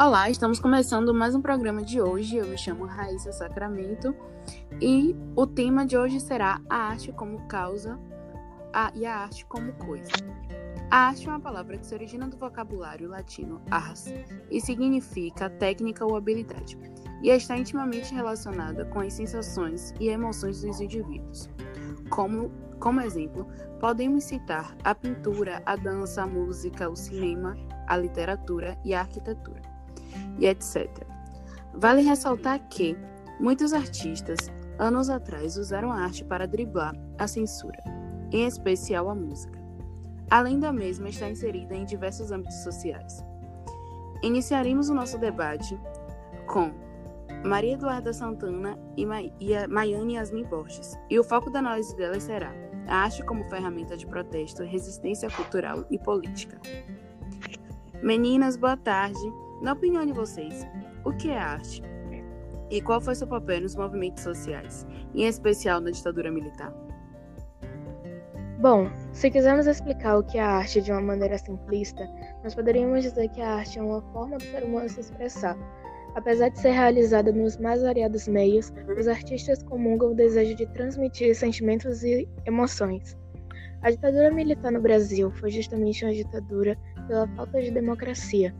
Olá, estamos começando mais um programa de hoje. Eu me chamo Raíssa Sacramento e o tema de hoje será a arte como causa a, e a arte como coisa. A arte é uma palavra que se origina do vocabulário latino ars e significa técnica ou habilidade, e está intimamente relacionada com as sensações e emoções dos indivíduos. Como, como exemplo, podemos citar a pintura, a dança, a música, o cinema, a literatura e a arquitetura e etc. Vale ressaltar que muitos artistas, anos atrás, usaram a arte para driblar a censura, em especial a música. Além da mesma, está inserida em diversos âmbitos sociais. Iniciaremos o nosso debate com Maria Eduarda Santana e, e Maiane Yasmin Borges, e o foco da análise delas será a arte como ferramenta de protesto, resistência cultural e política. Meninas, boa tarde. Na opinião de vocês, o que é arte? E qual foi seu papel nos movimentos sociais, em especial na ditadura militar? Bom, se quisermos explicar o que é a arte de uma maneira simplista, nós poderíamos dizer que a arte é uma forma do ser humano se expressar. Apesar de ser realizada nos mais variados meios, os artistas comungam o desejo de transmitir sentimentos e emoções. A ditadura militar no Brasil foi justamente uma ditadura pela falta de democracia,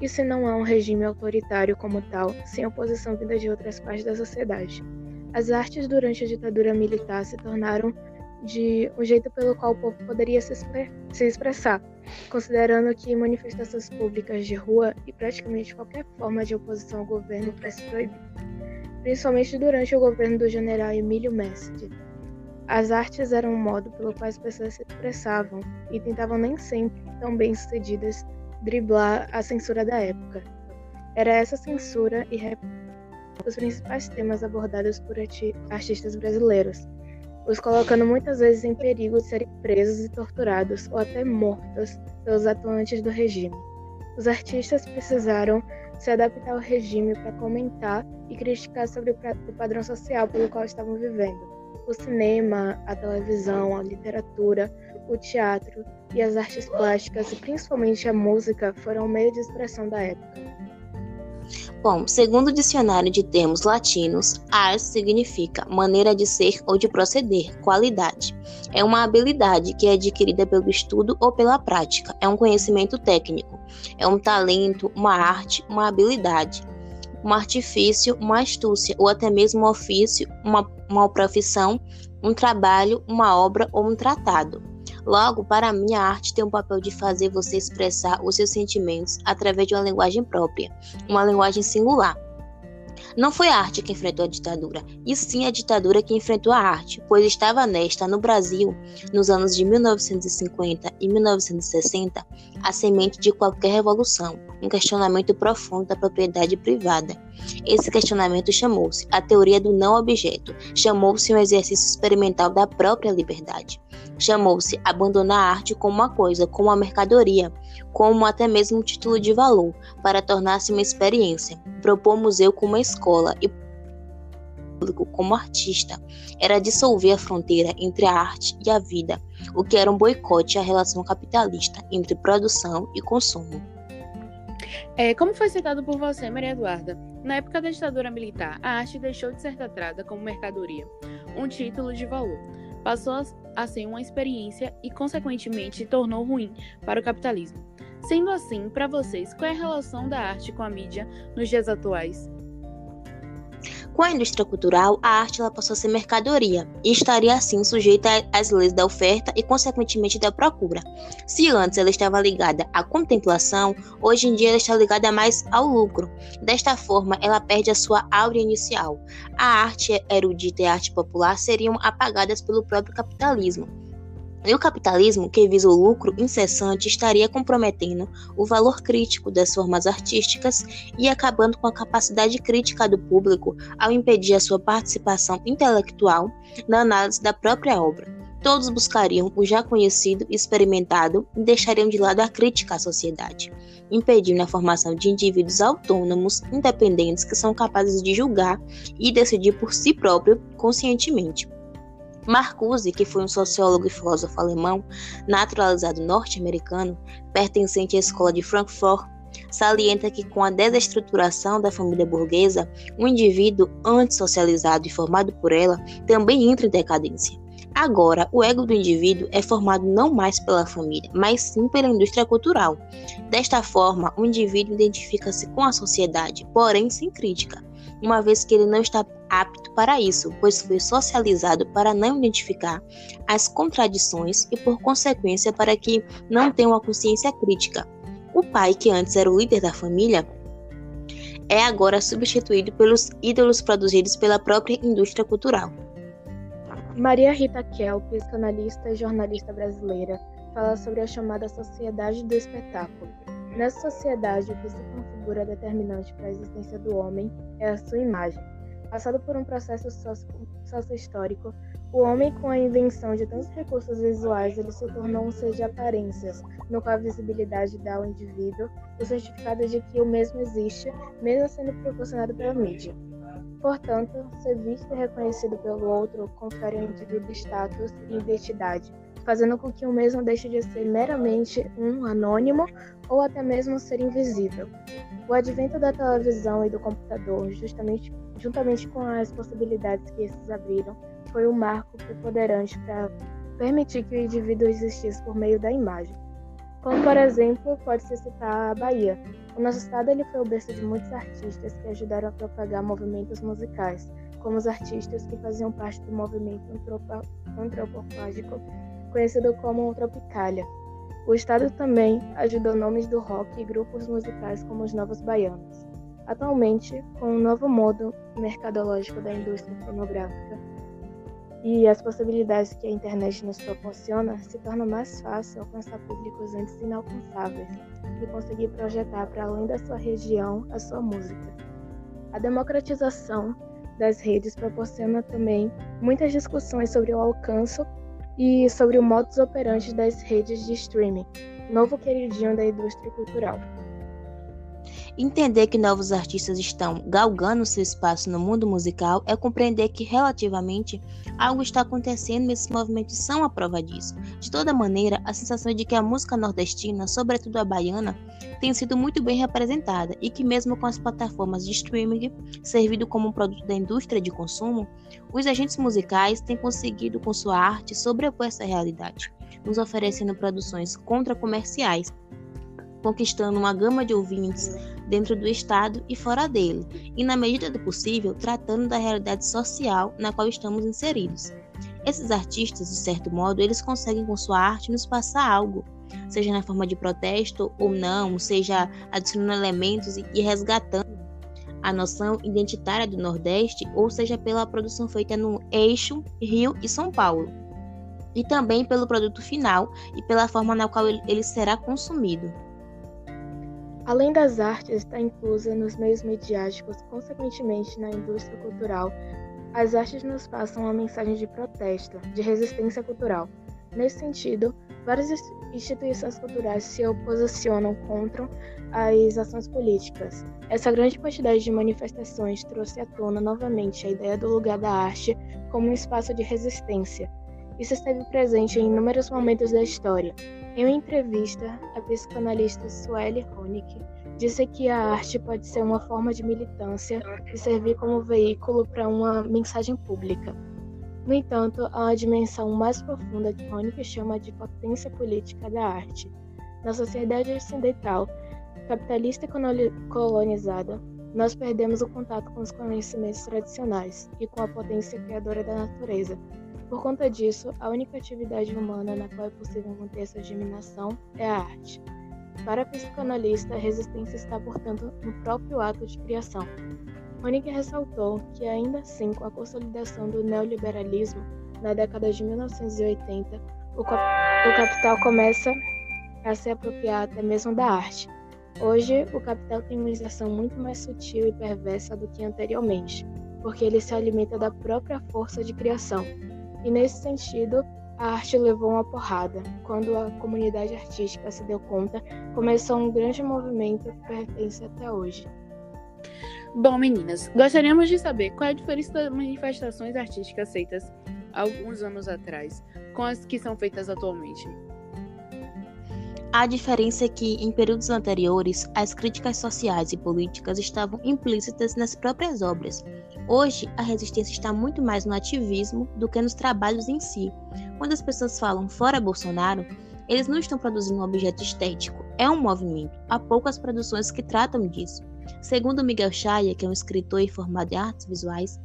isso não é um regime autoritário como tal, sem oposição vinda de outras partes da sociedade. As artes durante a ditadura militar se tornaram de um jeito pelo qual o povo poderia se, se expressar, considerando que manifestações públicas de rua e praticamente qualquer forma de oposição ao governo fosse proibida, principalmente durante o governo do general Emílio Mestre. As artes eram um modo pelo qual as pessoas se expressavam e tentavam nem sempre tão bem sucedidas driblar a censura da época. Era essa censura e os principais temas abordados por artistas brasileiros, os colocando muitas vezes em perigo de serem presos e torturados ou até mortos pelos atuantes do regime. Os artistas precisaram se adaptar ao regime para comentar e criticar sobre o padrão social pelo qual estavam vivendo. O cinema, a televisão, a literatura, o teatro e as artes plásticas, e principalmente a música, foram o meio de expressão da época. Bom, segundo o dicionário de termos latinos, ars significa maneira de ser ou de proceder, qualidade. É uma habilidade que é adquirida pelo estudo ou pela prática. É um conhecimento técnico. É um talento, uma arte, uma habilidade. Um artifício, uma astúcia, ou até mesmo um ofício, uma, uma profissão, um trabalho, uma obra ou um tratado. Logo, para mim, a arte tem o papel de fazer você expressar os seus sentimentos através de uma linguagem própria, uma linguagem singular. Não foi a arte que enfrentou a ditadura, e sim a ditadura que enfrentou a arte, pois estava nesta, no Brasil, nos anos de 1950 e 1960, a semente de qualquer revolução, um questionamento profundo da propriedade privada. Esse questionamento chamou-se a teoria do não objeto, chamou-se um exercício experimental da própria liberdade. Chamou-se abandonar a arte como uma coisa, como uma mercadoria, como até mesmo um título de valor, para tornar-se uma experiência. Propor o museu como uma escola e público como artista era dissolver a fronteira entre a arte e a vida, o que era um boicote à relação capitalista entre produção e consumo. É, como foi citado por você, Maria Eduarda, na época da ditadura militar, a arte deixou de ser tratada como mercadoria, um título de valor passou a ser uma experiência e, consequentemente, se tornou ruim para o capitalismo. Sendo assim, para vocês, qual é a relação da arte com a mídia nos dias atuais? Com a indústria cultural, a arte ela passou a ser mercadoria e estaria assim sujeita às leis da oferta e, consequentemente, da procura. Se antes ela estava ligada à contemplação, hoje em dia ela está ligada mais ao lucro. Desta forma, ela perde a sua áurea inicial. A arte erudita e a arte popular seriam apagadas pelo próprio capitalismo. E o capitalismo, que visa o lucro incessante, estaria comprometendo o valor crítico das formas artísticas e acabando com a capacidade crítica do público ao impedir a sua participação intelectual na análise da própria obra. Todos buscariam o já conhecido e experimentado e deixariam de lado a crítica à sociedade, impedindo a formação de indivíduos autônomos, independentes que são capazes de julgar e decidir por si próprio conscientemente. Marcuse, que foi um sociólogo e filósofo alemão, naturalizado norte-americano, pertencente à escola de Frankfurt, salienta que com a desestruturação da família burguesa, o indivíduo antissocializado e formado por ela também entra em decadência. Agora, o ego do indivíduo é formado não mais pela família, mas sim pela indústria cultural. Desta forma, o indivíduo identifica-se com a sociedade, porém sem crítica, uma vez que ele não está apto para isso, pois foi socializado para não identificar as contradições e, por consequência, para que não tenha uma consciência crítica. O pai, que antes era o líder da família, é agora substituído pelos ídolos produzidos pela própria indústria cultural. Maria Rita Kel, psicanalista e jornalista brasileira, fala sobre a chamada sociedade do espetáculo. Nessa sociedade, o que se configura determinante para a existência do homem é a sua imagem. Passado por um processo sócio-histórico, o homem, com a invenção de tantos recursos visuais, ele se tornou um ser de aparências, no qual a visibilidade dá ao indivíduo o certificado de que o mesmo existe, mesmo sendo proporcionado pela mídia. Portanto, ser visto e reconhecido pelo outro confere ao indivíduo status e identidade, fazendo com que o mesmo deixe de ser meramente um anônimo ou até mesmo ser invisível. O advento da televisão e do computador, justamente juntamente com as possibilidades que esses abriram, foi um marco preponderante para permitir que o indivíduo existisse por meio da imagem. Como, por exemplo, pode-se citar a Bahia. O nosso estado ele foi o berço de muitos artistas que ajudaram a propagar movimentos musicais, como os artistas que faziam parte do movimento antropofágico, conhecido como Tropicália. O estado também ajudou nomes do rock e grupos musicais como os Novos Baianos. Atualmente, com o um novo modo mercadológico da indústria fonográfica, e as possibilidades que a internet nos proporciona, se torna mais fácil alcançar públicos antes inalcançáveis e conseguir projetar para além da sua região a sua música. A democratização das redes proporciona também muitas discussões sobre o alcance e sobre o modus operandi das redes de streaming, novo queridinho da indústria cultural. Entender que novos artistas estão galgando seu espaço no mundo musical é compreender que, relativamente, algo está acontecendo e esses movimentos são a prova disso. De toda maneira, a sensação de que a música nordestina, sobretudo a baiana, tem sido muito bem representada e que, mesmo com as plataformas de streaming servindo como um produto da indústria de consumo, os agentes musicais têm conseguido, com sua arte, sobrepor essa realidade, nos oferecendo produções contra-comerciais conquistando uma gama de ouvintes dentro do Estado e fora dele, e, na medida do possível, tratando da realidade social na qual estamos inseridos. Esses artistas, de certo modo, eles conseguem com sua arte nos passar algo, seja na forma de protesto ou não, seja adicionando elementos e resgatando a noção identitária do Nordeste, ou seja pela produção feita no eixo Rio e São Paulo, e também pelo produto final e pela forma na qual ele será consumido. Além das artes, está inclusa nos meios midiáticos, consequentemente na indústria cultural. As artes nos passam uma mensagem de protesto, de resistência cultural. Nesse sentido, várias instituições culturais se oposicionam contra as ações políticas. Essa grande quantidade de manifestações trouxe à tona novamente a ideia do lugar da arte como um espaço de resistência. Isso esteve presente em inúmeros momentos da história, em uma entrevista, a psicanalista Sueli Honig disse que a arte pode ser uma forma de militância e servir como veículo para uma mensagem pública. No entanto, há uma dimensão mais profunda que Honig chama de potência política da arte. Na sociedade ocidental, capitalista e colonizada, nós perdemos o contato com os conhecimentos tradicionais e com a potência criadora da natureza, por conta disso, a única atividade humana na qual é possível manter essa germinação é a arte. Para a psicanalista, a resistência está, portanto, no próprio ato de criação. Honecker ressaltou que, ainda assim, com a consolidação do neoliberalismo na década de 1980, o, o capital começa a se apropriar até mesmo da arte. Hoje, o capital tem uma exação muito mais sutil e perversa do que anteriormente, porque ele se alimenta da própria força de criação, e nesse sentido, a arte levou uma porrada. Quando a comunidade artística se deu conta, começou um grande movimento que pertence até hoje. Bom, meninas, gostaríamos de saber qual é a diferença das manifestações artísticas feitas alguns anos atrás com as que são feitas atualmente. A diferença é que, em períodos anteriores, as críticas sociais e políticas estavam implícitas nas próprias obras. Hoje, a resistência está muito mais no ativismo do que nos trabalhos em si. Quando as pessoas falam fora Bolsonaro, eles não estão produzindo um objeto estético, é um movimento. Há poucas produções que tratam disso. Segundo Miguel Chaya, que é um escritor e formado em artes visuais,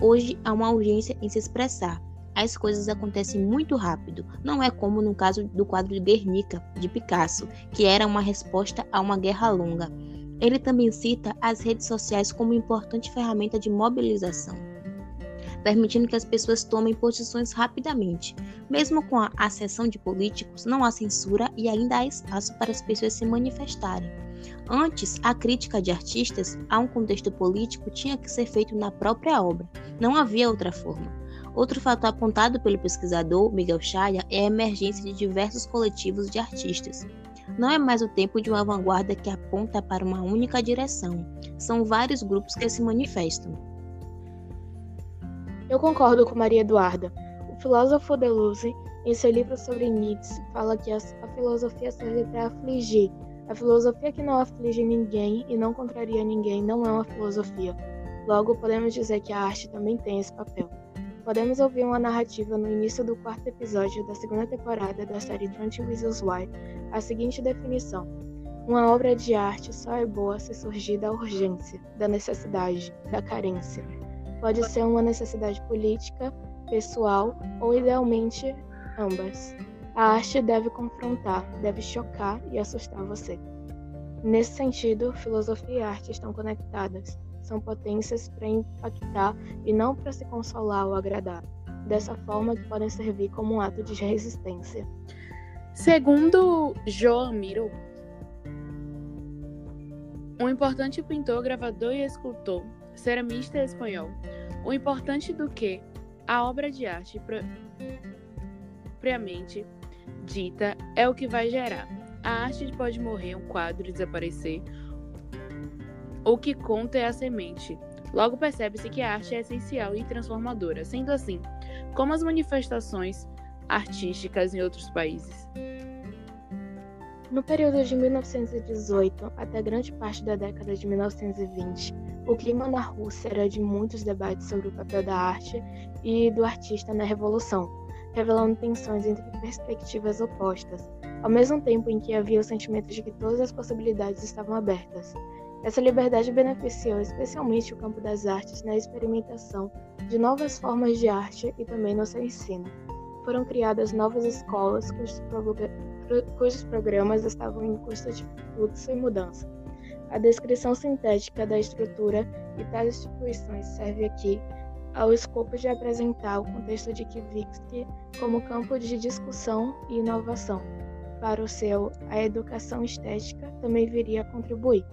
hoje há uma urgência em se expressar as coisas acontecem muito rápido. Não é como no caso do quadro de Guernica, de Picasso, que era uma resposta a uma guerra longa. Ele também cita as redes sociais como importante ferramenta de mobilização, permitindo que as pessoas tomem posições rapidamente. Mesmo com a acessão de políticos, não há censura e ainda há espaço para as pessoas se manifestarem. Antes, a crítica de artistas a um contexto político tinha que ser feito na própria obra. Não havia outra forma. Outro fator apontado pelo pesquisador Miguel Chaya é a emergência de diversos coletivos de artistas. Não é mais o tempo de uma vanguarda que aponta para uma única direção. São vários grupos que se manifestam. Eu concordo com Maria Eduarda. O filósofo Deleuze, em seu livro sobre Nietzsche, fala que a, filosofia serve para afligir. A filosofia que não aflige ninguém e não contraria ninguém não é uma filosofia. Logo, podemos dizer que a arte também tem esse papel. Podemos ouvir uma narrativa no início do quarto episódio da segunda temporada da série Twenty Reasons Why, a seguinte definição: Uma obra de arte só é boa se surgir da urgência, da necessidade, da carência. Pode ser uma necessidade política, pessoal ou, idealmente, ambas. A arte deve confrontar, deve chocar e assustar você. Nesse sentido, filosofia e arte estão conectadas são potências para impactar e não para se consolar ou agradar. Dessa forma, que podem servir como um ato de resistência. Segundo Joan Miro, um importante pintor, gravador e escultor, ceramista espanhol, o importante do que a obra de arte propriamente dita é o que vai gerar. A arte pode morrer, um quadro desaparecer, o que conta é a semente. Logo percebe-se que a arte é essencial e transformadora. Sendo assim, como as manifestações artísticas em outros países. No período de 1918 até grande parte da década de 1920, o clima na Rússia era de muitos debates sobre o papel da arte e do artista na revolução, revelando tensões entre perspectivas opostas, ao mesmo tempo em que havia o sentimento de que todas as possibilidades estavam abertas. Essa liberdade beneficiou especialmente o campo das artes na experimentação de novas formas de arte e também no seu ensino. Foram criadas novas escolas cujos, cujos programas estavam em constante fluxo e mudança. A descrição sintética da estrutura e tais instituições serve aqui ao escopo de apresentar o contexto de Kivitsky como campo de discussão e inovação. Para o seu, a educação estética também viria a contribuir.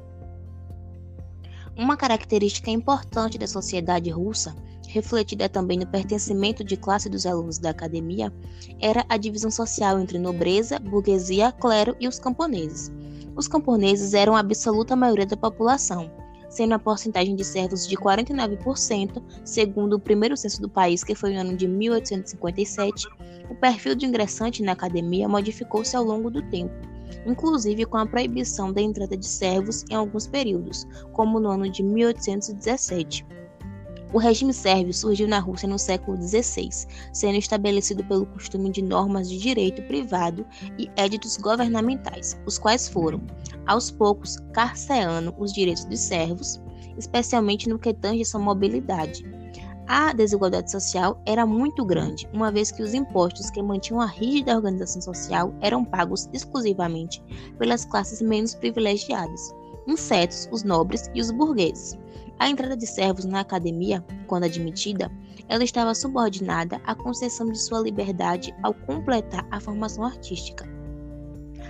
Uma característica importante da sociedade russa, refletida também no pertencimento de classe dos alunos da academia, era a divisão social entre nobreza, burguesia, clero e os camponeses. Os camponeses eram a absoluta maioria da população, sendo a porcentagem de servos de 49%, segundo o primeiro censo do país, que foi no ano de 1857. O perfil de ingressante na academia modificou-se ao longo do tempo inclusive com a proibição da entrada de servos em alguns períodos, como no ano de 1817. O regime sérvio surgiu na Rússia no século XVI, sendo estabelecido pelo costume de normas de direito privado e éditos governamentais, os quais foram, aos poucos, carceando os direitos dos servos, especialmente no que tange sua mobilidade, a desigualdade social era muito grande, uma vez que os impostos que mantinham a rígida organização social eram pagos exclusivamente pelas classes menos privilegiadas, insetos, os nobres e os burgueses. A entrada de servos na academia, quando admitida, ela estava subordinada à concessão de sua liberdade ao completar a formação artística.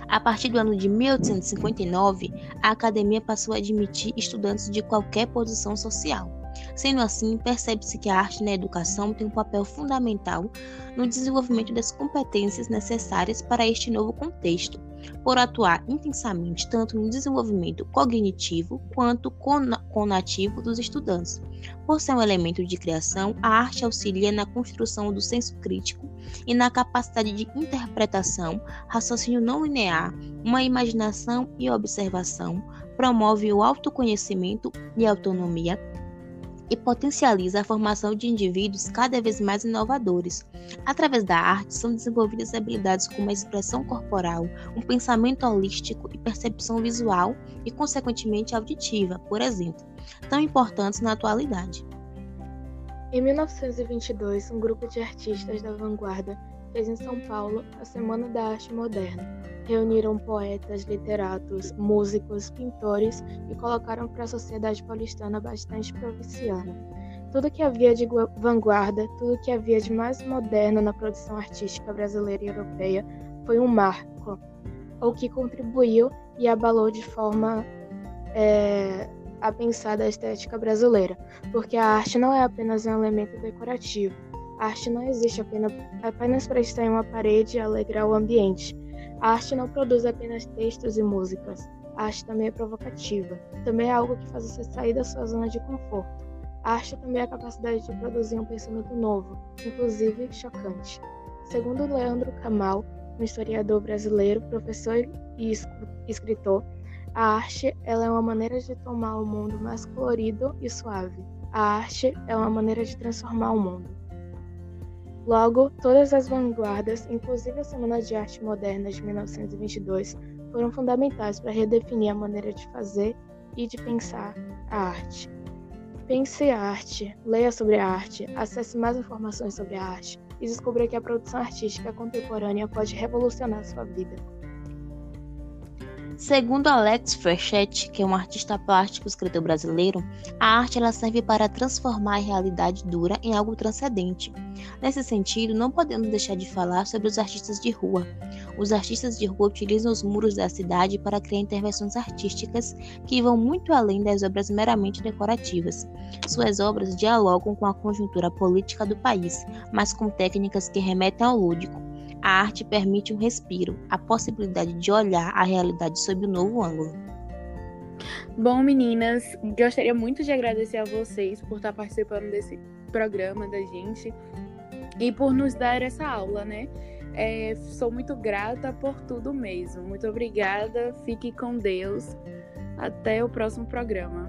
A partir do ano de 1859, a academia passou a admitir estudantes de qualquer posição social. Sendo assim, percebe-se que a arte na educação tem um papel fundamental no desenvolvimento das competências necessárias para este novo contexto, por atuar intensamente tanto no desenvolvimento cognitivo quanto conativo dos estudantes. Por ser um elemento de criação, a arte auxilia na construção do senso crítico e na capacidade de interpretação, raciocínio não linear, uma imaginação e observação, promove o autoconhecimento e autonomia e potencializa a formação de indivíduos cada vez mais inovadores. Através da arte, são desenvolvidas habilidades como a expressão corporal, um pensamento holístico e percepção visual e, consequentemente, auditiva, por exemplo, tão importantes na atualidade. Em 1922, um grupo de artistas da vanguarda fez em São Paulo a Semana da Arte Moderna. Reuniram poetas, literatos, músicos, pintores e colocaram para a sociedade paulistana bastante provinciana. Tudo que havia de vanguarda, tudo que havia de mais moderno na produção artística brasileira e europeia foi um marco, o que contribuiu e abalou de forma é, a pensar da estética brasileira, porque a arte não é apenas um elemento decorativo, a arte não existe apenas, para estar em uma parede e alegrar o ambiente. A arte não produz apenas textos e músicas. A arte também é provocativa. Também é algo que faz você sair da sua zona de conforto. A arte também é a capacidade de produzir um pensamento novo, inclusive chocante. Segundo Leandro Camal, um historiador brasileiro, professor e escritor, a arte ela é uma maneira de tomar o mundo mais colorido e suave. A arte é uma maneira de transformar o mundo. Logo, todas as vanguardas, inclusive a Semana de Arte Moderna de 1922, foram fundamentais para redefinir a maneira de fazer e de pensar a arte. Pense a arte, leia sobre a arte, acesse mais informações sobre a arte e descubra que a produção artística contemporânea pode revolucionar sua vida. Segundo Alex Frechette, que é um artista plástico escritor brasileiro, a arte ela serve para transformar a realidade dura em algo transcendente. Nesse sentido, não podemos deixar de falar sobre os artistas de rua. Os artistas de rua utilizam os muros da cidade para criar intervenções artísticas que vão muito além das obras meramente decorativas. Suas obras dialogam com a conjuntura política do país, mas com técnicas que remetem ao lúdico a arte permite um respiro, a possibilidade de olhar a realidade sob um novo ângulo. Bom, meninas, gostaria muito de agradecer a vocês por estar participando desse programa da gente e por nos dar essa aula, né? É, sou muito grata por tudo mesmo. Muito obrigada. Fique com Deus. Até o próximo programa.